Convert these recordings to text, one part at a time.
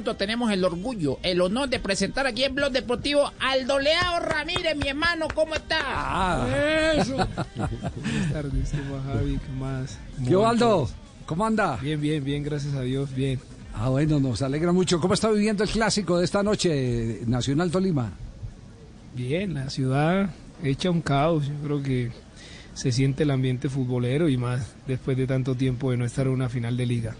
minutos tenemos el orgullo, el honor de presentar aquí en Blog Deportivo al Doleado Ramírez, mi hermano, ¿cómo está? Ah. Eso. Buenas tardes, ¿qué más, Javi? ¿Qué más? ¿Qué Aldo? ¿Cómo anda? Bien, bien, bien, gracias a Dios, bien. Ah, bueno, nos alegra mucho. ¿Cómo está viviendo el clásico de esta noche, Nacional Tolima? Bien, la ciudad hecha un caos. Yo creo que se siente el ambiente futbolero y más después de tanto tiempo de no estar en una final de liga.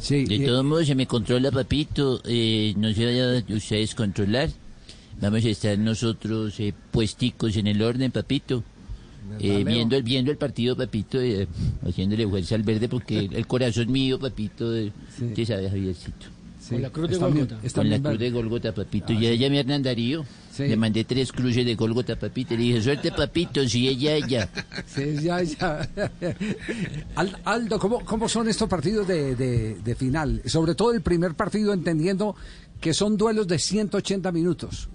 Sí. De eh, todos modos, se me controla, papito. Eh, no se vaya ustedes a controlar. Vamos a estar nosotros eh, puesticos en el orden, papito. Eh, viendo, el, viendo el partido, papito, eh, haciéndole fuerza al verde, porque el corazón mío, papito, eh, Sí. ¿qué sabe, Javiercito? Sí, Con la cruz de bien- están Con la bien cruz de Golgota, papito. ya ella me Hernán Darío. Sí. Le mandé tres cruces de Golgota, papito. Le dije, suerte, papito, si ella, ella. Sí, ya, ya. Al- Aldo, ¿cómo, ¿cómo son estos partidos de, de- de final? Sobre todo el primer partido, entendiendo que son duelos de 180 minutos.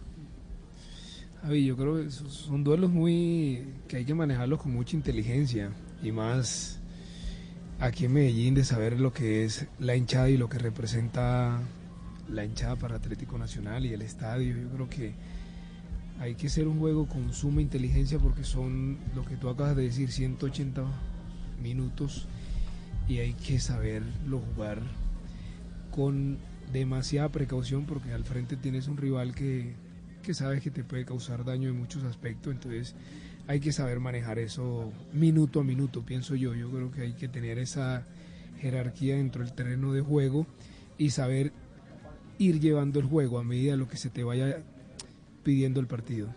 Javi, yo creo que son duelos muy que hay que manejarlos con mucha inteligencia y más aquí en Medellín de saber lo que es la hinchada y lo que representa la hinchada para Atlético Nacional y el estadio. Yo creo que hay que hacer un juego con suma inteligencia porque son lo que tú acabas de decir, 180 minutos y hay que saberlo jugar con demasiada precaución porque al frente tienes un rival que, que sabes que te puede causar daño en muchos aspectos, entonces hay que saber manejar eso minuto a minuto, pienso yo. Yo creo que hay que tener esa jerarquía dentro del terreno de juego y saber ir llevando el juego a medida de lo que se te vaya pidiendo el partido.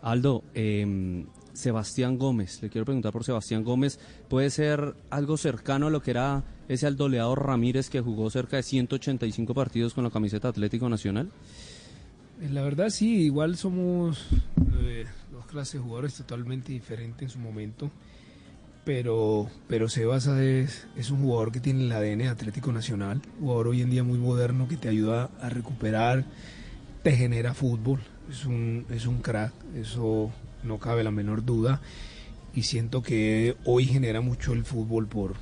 Aldo, eh, Sebastián Gómez, le quiero preguntar por Sebastián Gómez, ¿puede ser algo cercano a lo que era ese aldoleado Ramírez que jugó cerca de 185 partidos con la camiseta Atlético Nacional? Eh, La verdad sí, igual somos eh, clases de jugadores totalmente diferentes en su momento, pero, pero Sebas es, es un jugador que tiene el ADN Atlético Nacional, jugador hoy en día muy moderno que te ayuda a recuperar, te genera fútbol, es un, es un crack, eso no cabe la menor duda, y siento que hoy genera mucho el fútbol por,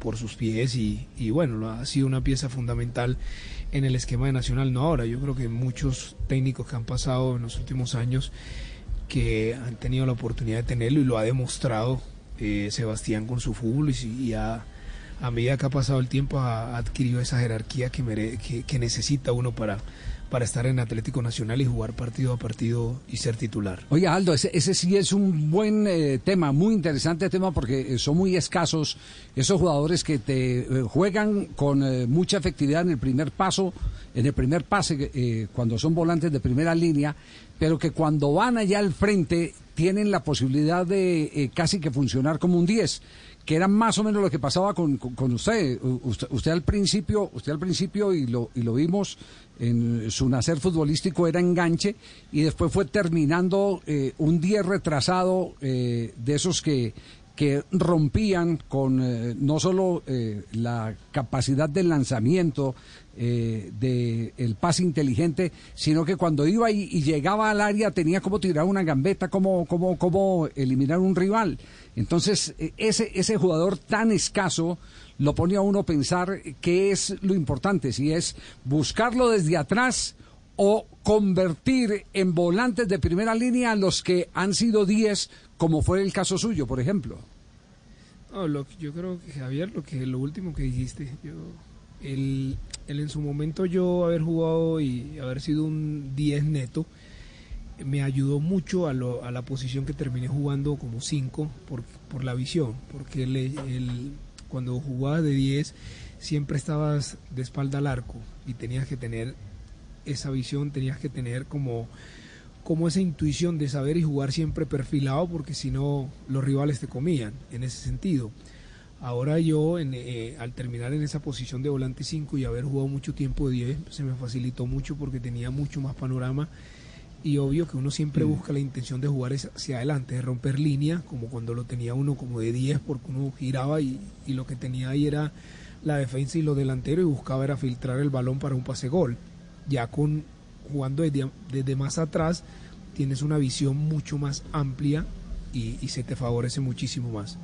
por sus pies y, y bueno, ha sido una pieza fundamental en el esquema de Nacional, no ahora, yo creo que muchos técnicos que han pasado en los últimos años que han tenido la oportunidad de tenerlo y lo ha demostrado eh, Sebastián con su fútbol y, ha- a medida que ha pasado el tiempo ha, adquirido esa jerarquía que, mere- que, necesita uno para, para estar en Atlético Nacional y jugar partido a partido y ser titular. Oye, Aldo, ese, ese sí es un buen eh, tema, muy interesante tema, porque eh, son muy escasos esos jugadores que te eh, juegan con mucha efectividad en el primer paso, en el primer pase, cuando son volantes de primera línea, pero que cuando van allá al frente tienen la posibilidad de eh, casi que funcionar como un 10 que era más o menos lo que pasaba con, con- usted. Usted. Al principio, usted al principio y lo, y lo vimos en su nacer futbolístico era enganche y después fue terminando eh, un 10 retrasado eh, de esos que que rompían con no solo la capacidad del lanzamiento eh, de el pase inteligente, sino que cuando iba y, y llegaba al área tenía como tirar una gambeta, como, como, como eliminar un rival. Entonces, eh, ese, ese jugador tan escaso lo pone a uno a pensar qué es lo importante, si es buscarlo desde atrás o convertir en volantes de primera línea a los que han sido 10, como fue el caso suyo, por ejemplo. No, yo creo que Javier, lo que lo último que dijiste, yo, el, el en su momento yo haber jugado y haber sido un 10 neto, me ayudó mucho a, lo- a la posición que terminé jugando como 5 por, por la visión, porque el, el- cuando jugabas de 10 siempre estabas de espalda al arco y tenías que tener esa visión, tenías que tener como como esa intuición de saber y jugar siempre perfilado porque si no los rivales te comían en ese sentido. Ahora yo en, eh, al terminar en esa posición de volante 5 y haber jugado mucho tiempo de 10 se me facilitó mucho porque tenía mucho más panorama y obvio que uno siempre busca la intención de jugar hacia adelante, de romper línea, como cuando lo tenía uno como de 10 porque uno giraba y, y lo que tenía ahí era la defensa y lo delantero y buscaba era filtrar el balón para un pase gol. Ya con jugando desde, desde más atrás tienes una visión mucho más amplia y, y se te favorece muchísimo más.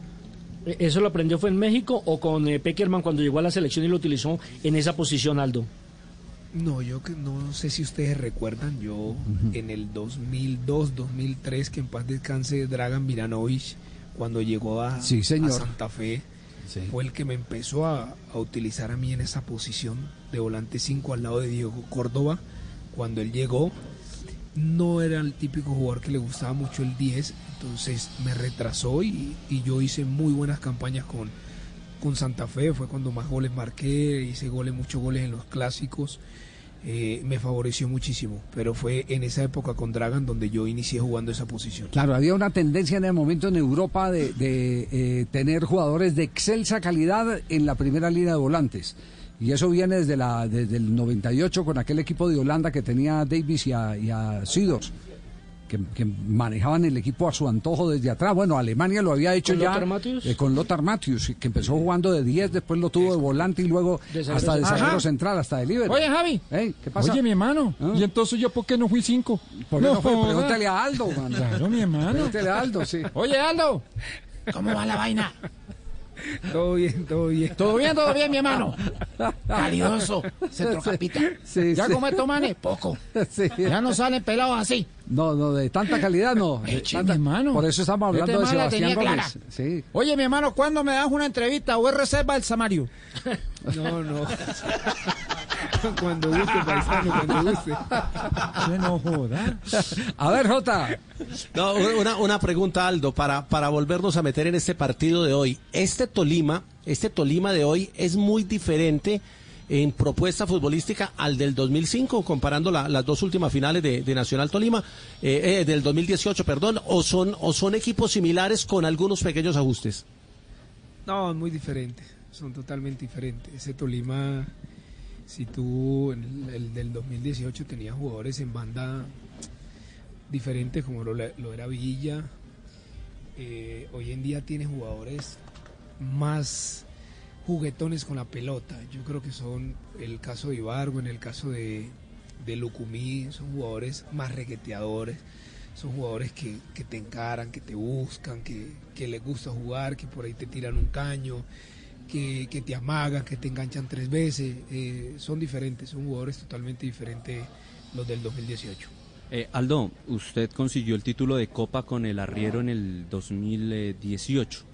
¿Eso lo aprendió fue en México o con eh, Peckerman cuando llegó a la selección y lo utilizó en esa posición, Aldo? No, yo que no sé si ustedes recuerdan, yo en el 2002, 2003, que en paz descanse Dragan Miranovic, cuando llegó a, Sí, señor. a Santa Fe, Sí. fue el que me empezó a, a utilizar a mí en esa posición de volante 5 al lado de Diego Córdoba. Cuando él llegó, no era el típico jugador que le gustaba mucho el 10, entonces me retrasó y, y yo hice muy buenas campañas con, con Santa Fe, fue cuando más goles marqué, hice goles, muchos goles en los clásicos, eh, me favoreció muchísimo, pero fue en esa época con Dragan donde yo inicié jugando esa posición. Claro, había una tendencia en el momento en Europa de, de, eh, tener jugadores de excelsa calidad en la primera línea de volantes. Y eso viene desde, la, desde el 98 con aquel equipo de Holanda que tenía a Davis y a, y a Seedorf, que, que manejaban el equipo a su antojo desde atrás. Bueno, Alemania lo había hecho ¿Con ya Lothar eh, con Lothar Matthews, que empezó jugando de 10, después lo tuvo de volante y luego De hasta de central. zaguero Ajá. central, hasta de. Oye, Javi. ¿Qué pasa? Oye, mi hermano. ¿Ah? ¿Y entonces yo por qué no fui cinco? ¿Por qué no fue? joda. Pregúntale a Aldo, man. Claro, mi hermano. Pregúntale a Aldo, sí. Oye, Aldo. ¿Cómo va la vaina? Todo bien, todo bien. ¿Todo bien, todo bien, mi hermano? Calidoso, centrocapita. Sí, ¿Ya sí. come estos manes? Poco. Sí. Ya no salen pelados así. No, no, de tanta calidad no. De Eche, tanta- mi hermano. Por eso estamos Este hablando de man la Sebastián Gómez. Sí. Oye, mi hermano, ¿cuándo me das una entrevista o es reserva el Samario? No, no. cuando guste, paisano, cuando guste. Se no joda. A ver, Jota. No, una, una pregunta, Aldo, para, para volvernos a meter en este partido de hoy. Este Tolima, este Tolima de hoy es muy diferente en propuesta futbolística al del 2005, comparando la- las dos últimas finales de, de Nacional Tolima, eh, eh, del 2018, perdón, o son, o son equipos similares con algunos pequeños ajustes. No, muy diferente. Son totalmente diferentes. Ese Tolima, si tú en el, el del 2018 tenías jugadores en banda diferentes como lo, era Villa, eh, hoy en día tiene jugadores más juguetones con la pelota. Yo creo que son el caso de Ibargo, en el caso de, Lucumí, son jugadores más regueteadores, son jugadores que, te encaran, que te buscan, que les gusta jugar, que por ahí te tiran un caño, que, te amagan, que te enganchan tres veces. Eh, son diferentes, son jugadores totalmente diferentes los del 2018. Eh, Aldo, usted consiguió el título de Copa con el Arriero en el 2018.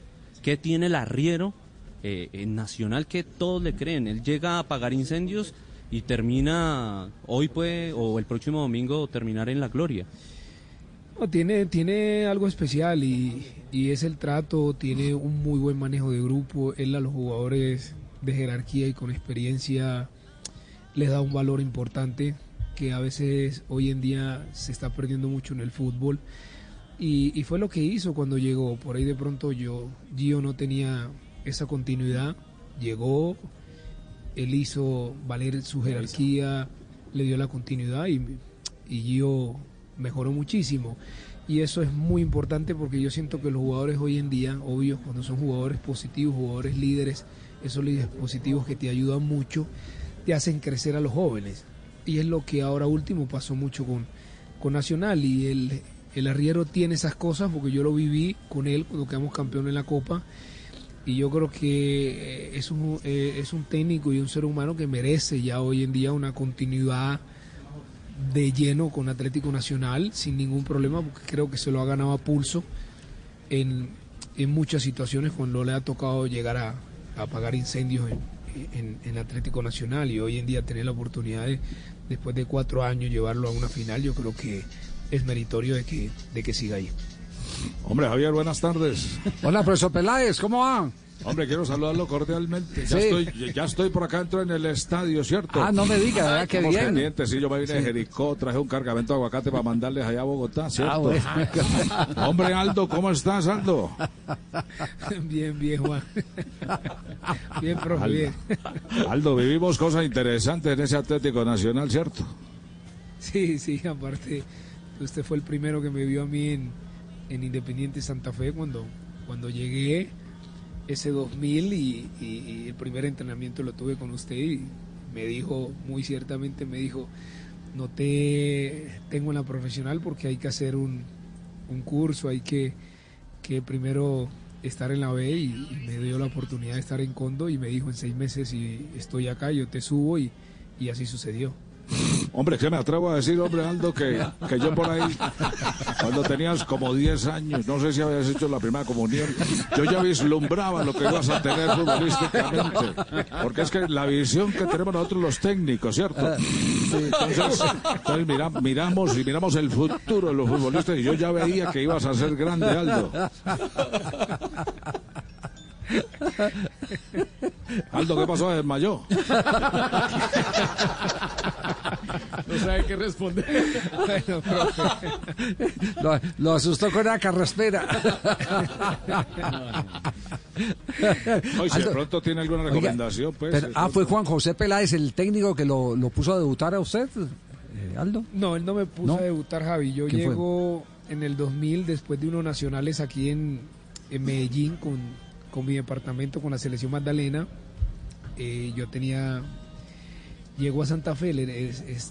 ¿Qué tiene el Arriero eh, en Nacional que todos le creen? Él llega a apagar incendios y termina hoy puede o el próximo domingo terminar en la gloria. Tiene, tiene algo especial y, y es el trato, tiene un muy buen manejo de grupo, él a los jugadores de jerarquía y con experiencia les da un valor importante que a veces hoy en día se está perdiendo mucho en el fútbol. Y, y fue lo que hizo cuando llegó, por ahí de pronto yo, Gio no tenía esa continuidad, llegó, él hizo valer su jerarquía, le dio la continuidad y, y Gio mejoró muchísimo. Y eso es muy importante porque yo siento que los jugadores hoy en día, obvio, cuando son jugadores positivos, jugadores líderes, esos líderes positivos que te ayudan mucho, te hacen crecer a los jóvenes. Y es lo que ahora último pasó mucho con, con Nacional. Y el, el arriero tiene esas cosas porque yo lo viví con él cuando quedamos campeón en la Copa. Y yo creo que eh, es un, eh, es un técnico y un ser humano que merece ya hoy en día una continuidad de lleno con Atlético Nacional sin ningún problema porque creo que se lo ha ganado a pulso en, en muchas situaciones cuando le ha tocado llegar a, a apagar incendios en, en- en Atlético Nacional y hoy en día tener la oportunidad de después de cuatro años llevarlo a una final yo creo que es meritorio de que, de que siga ahí. Hombre, Javier, buenas tardes. Hola, profesor Peláez, ¿cómo va? Hombre, quiero saludarlo cordialmente. Ya, Sí. estoy, ya estoy por acá dentro en el estadio, ¿cierto? Ah, no me diga, ¿verdad? Qué bien. pendientes, sí, yo me vine de Jericó, traje un cargamento de aguacate para mandarles allá a Bogotá, ¿cierto? Ah, bueno. Hombre, Aldo, ¿cómo estás, Aldo? bien, bien Juan. bien, profe, Aldo. bien. Aldo, vivimos cosas interesantes en ese Atlético Nacional, ¿cierto? Sí, sí, aparte, usted fue el primero que me vio a mí en, en Independiente Santa Fe cuando, cuando llegué ese 2000 y, y- el primer entrenamiento lo tuve con usted y me dijo, muy ciertamente me dijo, no te tengo en la profesional porque hay que hacer un, un curso, hay que, que primero estar en la B y, y me dio la oportunidad de estar en Condo y me dijo en seis meses y estoy acá, yo te subo y, y así sucedió. Hombre, que me atrevo a decir, hombre, Aldo, que, que yo por ahí, cuando tenías como 10 años, no sé si habías hecho la primera comunión, yo ya vislumbraba lo que ibas a tener futbolísticamente. Porque es que la visión que tenemos nosotros los técnicos, ¿cierto? Entonces, entonces mira- miramos y miramos el futuro de los futbolistas y yo ya veía que ibas a ser grande, Aldo. Aldo, ¿qué pasó? ¿Desmayó? Sabe qué responder. Bueno, profe. Lo, lo asustó con la carraspera. Oye, si de pronto tiene alguna oiga, recomendación, pues. pero- ah, fue. Juan José Peláez el técnico que lo, lo puso a debutar a usted, eh, Aldo. No, él no me puso ¿No? a debutar, Javi. Yo llego en el 2000 después de unos nacionales aquí en, en Medellín con, con mi departamento, con la selección Magdalena. Eh, yo tenía... Llego a Santa Fe,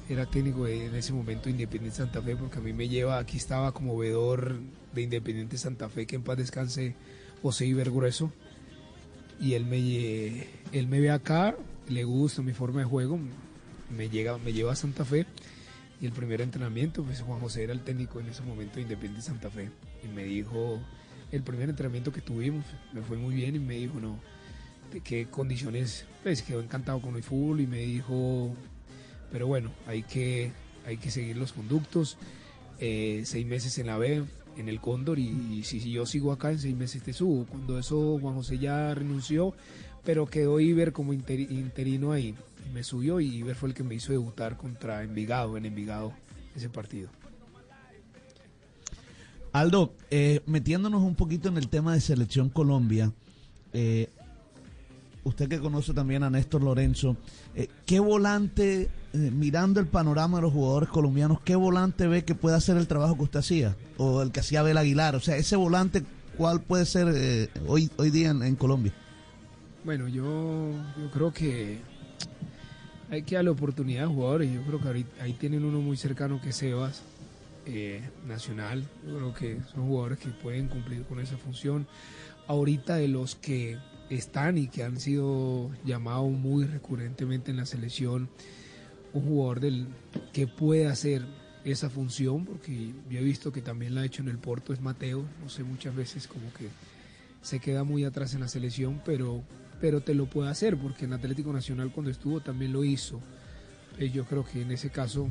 era, técnico de- en ese momento de Independiente Santa Fe, porque a mí me lleva, aquí estaba como vedor de Independiente Santa Fe, que en paz descanse José Iber Grueso. Y él me, él me ve acá, le gusta mi forma de juego, me, llega, me lleva a Santa Fe. Y el primer entrenamiento, pues Juan José era el técnico en ese momento de Independiente Santa Fe. Y me dijo, el primer entrenamiento que tuvimos, me fue muy bien y me dijo, no, de qué condiciones, pues quedó encantado con el fútbol y me dijo, pero bueno, hay que, hay que seguir los conductos. Eh, seis meses en la B, en el Cóndor, y, y si, si yo sigo acá, en seis meses te subo. Cuando eso, Juan José ya renunció, pero quedó Iber como interi- interino ahí. Y me subió y Iber fue el que me hizo debutar contra Envigado, en Envigado, ese partido. Aldo, eh, metiéndonos un poquito en el tema de Selección Colombia, eh, usted que conoce también a Néstor Lorenzo, eh, ¿qué volante, eh, mirando el panorama de los jugadores colombianos, qué volante ve que puede hacer el trabajo que usted hacía? O el que hacía Abel Aguilar, o sea, ese volante, ¿cuál puede ser eh, hoy, hoy día en, Colombia? Bueno, yo, yo creo que hay que darle oportunidad a jugadores. Yo creo que ahí, ahí tienen uno muy cercano que es Sebas, Nacional. Yo creo que son jugadores que pueden cumplir con esa función. Ahorita de los que están y que han sido llamados muy recurrentemente en la selección, un jugador del, que puede hacer esa función, porque yo he visto que también la ha hecho en el Porto, es Mateo. No sé, muchas veces como que se queda muy atrás en la selección, pero, pero te lo puede hacer, porque en Atlético Nacional cuando estuvo también lo hizo. Eh, yo creo que en ese caso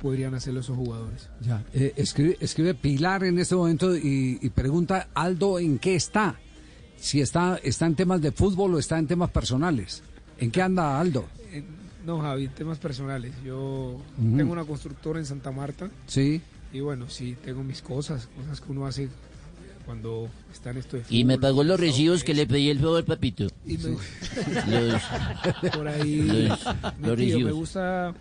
podrían hacerlo esos jugadores. Eh, escribe, escribe Pilar en este momento y pregunta, Aldo, ¿en qué está? Si está, está en temas de fútbol o está en temas personales. ¿En qué anda Aldo? Eh, no, Javi, temas personales. Yo tengo una constructora en Santa Marta Sí. y bueno, sí, tengo mis cosas, cosas que uno hace cuando está en esto de Y me pagó los recibos que le pedí el favor, papito. Y me- Los- por ahí los- los recibos. me gusta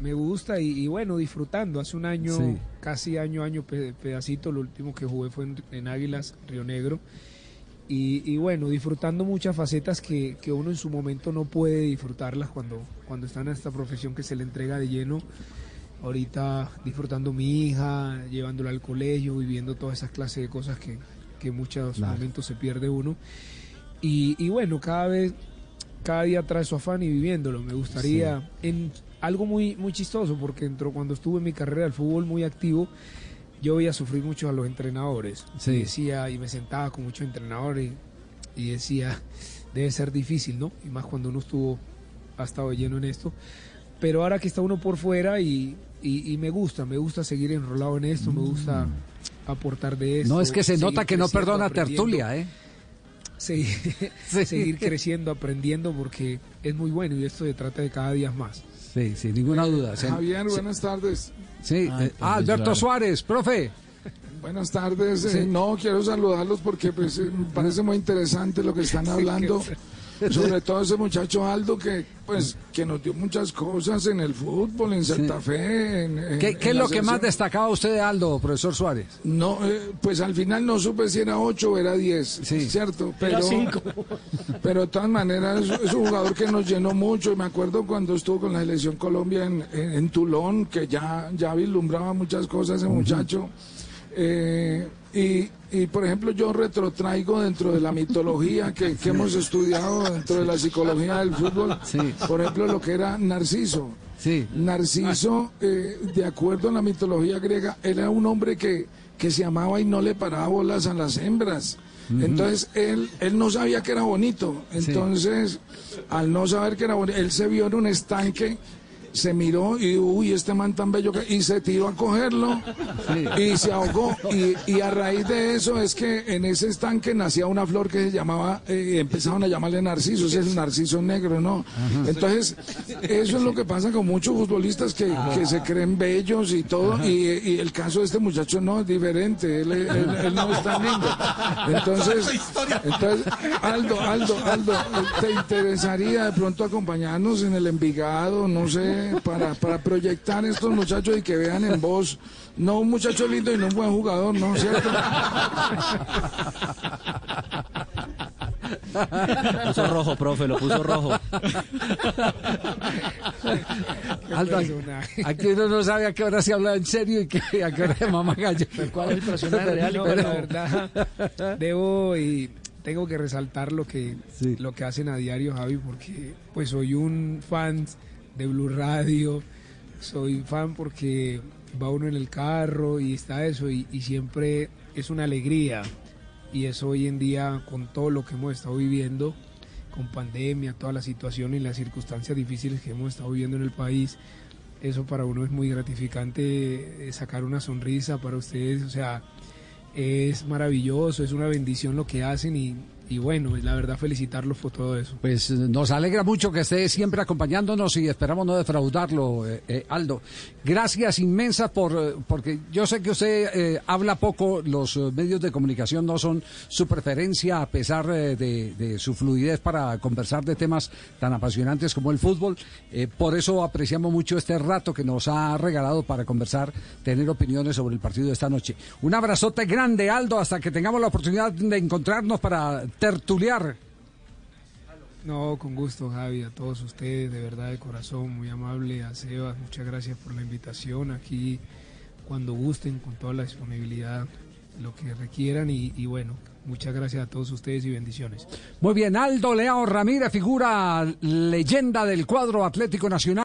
me gusta y, y bueno disfrutando hace un año Sí. casi año año pe- pedacito lo último que jugué fue en, en Águilas Río Negro y, y bueno disfrutando muchas facetas que, que uno en su momento no puede disfrutarlas cuando cuando está en esta profesión que se le entrega de lleno ahorita disfrutando mi hija llevándola al colegio viviendo todas esas clases de cosas que, que en muchos Claro. momentos se pierde uno y, y bueno, cada vez, cada día trae su afán y viviéndolo. Me gustaría, en algo muy, muy chistoso, porque entró, cuando estuve en mi carrera del fútbol muy activo, yo veía sufrir mucho a los entrenadores. Sí. Y decía, y me sentaba con muchos entrenadores y, y decía, debe ser difícil, ¿no? Y más cuando uno estuvo, ha estado lleno en esto. Pero ahora que está uno por fuera y, y, y me gusta, me gusta seguir enrolado en esto, me gusta aportar de esto. Mm. No, es que se nota que no perdona tertulia, ¿eh? Seguir, seguir creciendo, aprendiendo, porque es muy bueno y esto se trata de cada día más. Sí, sin ninguna duda. Se- Javier, buenas tardes. Sí, eh, ah, Alberto Suárez, profe. Buenas tardes. eh, no, quiero saludarlos porque pues, eh, me parece muy interesante lo que están hablando. Sobre todo ese muchacho Aldo que pues que nos dio muchas cosas en el fútbol, en Santa Fe. En, en- ¿Qué, qué es lo que más destacaba usted de Aldo, profesor Suárez? No, eh, pues al final no supe si era 8 o era 10, Sí. ¿cierto? Pero, pero de todas maneras es un jugador que nos llenó mucho y me acuerdo cuando estuvo con la selección Colombia en, en, en Tulón, que ya, ya vislumbraba muchas cosas ese muchacho. Eh, y, y, por ejemplo yo retrotraigo dentro de la mitología que, que hemos estudiado dentro de la psicología del fútbol, Sí. por ejemplo lo que era Narciso. Sí. Narciso, eh, de acuerdo a la mitología griega, él era un hombre que, que se amaba y no le paraba bolas a las hembras. Entonces él, él no sabía que era bonito. Entonces, al no saber que era bonito, él se vio en un estanque, se miró y uy, este man tan bello que... y se tiró a cogerlo y se ahogó. Y, y a raíz de eso es que en ese estanque nacía una flor que se llamaba, eh, empezaron a llamarle narciso, ese es el narciso negro, ¿no? Entonces, eso es lo que pasa con muchos futbolistas que, que se creen bellos y todo, y, y el caso de este muchacho no es diferente, él, él- él no es tan lindo. Entonces, entonces, Aldo, Aldo, Aldo, ¿te interesaría de pronto acompañarnos en el Envigado, no sé, para, para proyectar estos muchachos y que vean en vos, no un muchacho lindo y no un buen jugador, ¿no? ¿Cierto? Lo puso rojo, profe, lo puso rojo. Aldo, personaje. aquí uno no sabe a qué hora se habla en serio y qué, a qué hora de mamá gallo. ¿Cuál es el personaje real? No, la verdad, debo y tengo que resaltar lo que, Sí. lo que hacen a diario, Javi, porque pues soy un fan de Blue Radio, soy fan porque va uno en el carro y está eso, y, y siempre es una alegría. Y eso hoy en día, con todo lo que hemos estado viviendo, con pandemia, toda la situación y las circunstancias difíciles que hemos estado viviendo en el país, eso para uno es muy gratificante, eh, sacar una sonrisa para ustedes, o sea, es maravilloso, es una bendición lo que hacen y, y bueno, la verdad felicitarlos por todo eso. Pues eh, nos alegra mucho que esté siempre acompañándonos y esperamos no defraudarlo, eh, eh, Aldo. Gracias inmensas por, eh, porque yo sé que usted habla poco, los medios de comunicación no son su preferencia a pesar de, su fluidez para conversar de temas tan apasionantes como el fútbol. Por eso apreciamos mucho este rato que nos ha regalado para conversar, tener opiniones sobre el partido de esta noche. Un abrazote grande, Aldo, hasta que tengamos la oportunidad de encontrarnos para tertuliar. No, con gusto Javi, a todos ustedes, de verdad de corazón, muy amable, a Sebas, muchas gracias por la invitación aquí, cuando gusten, con toda la disponibilidad, lo que requieran y, y bueno, muchas gracias a todos ustedes y bendiciones. Muy bien, Aldo Leao Ramírez, figura leyenda del cuadro Atlético Nacional.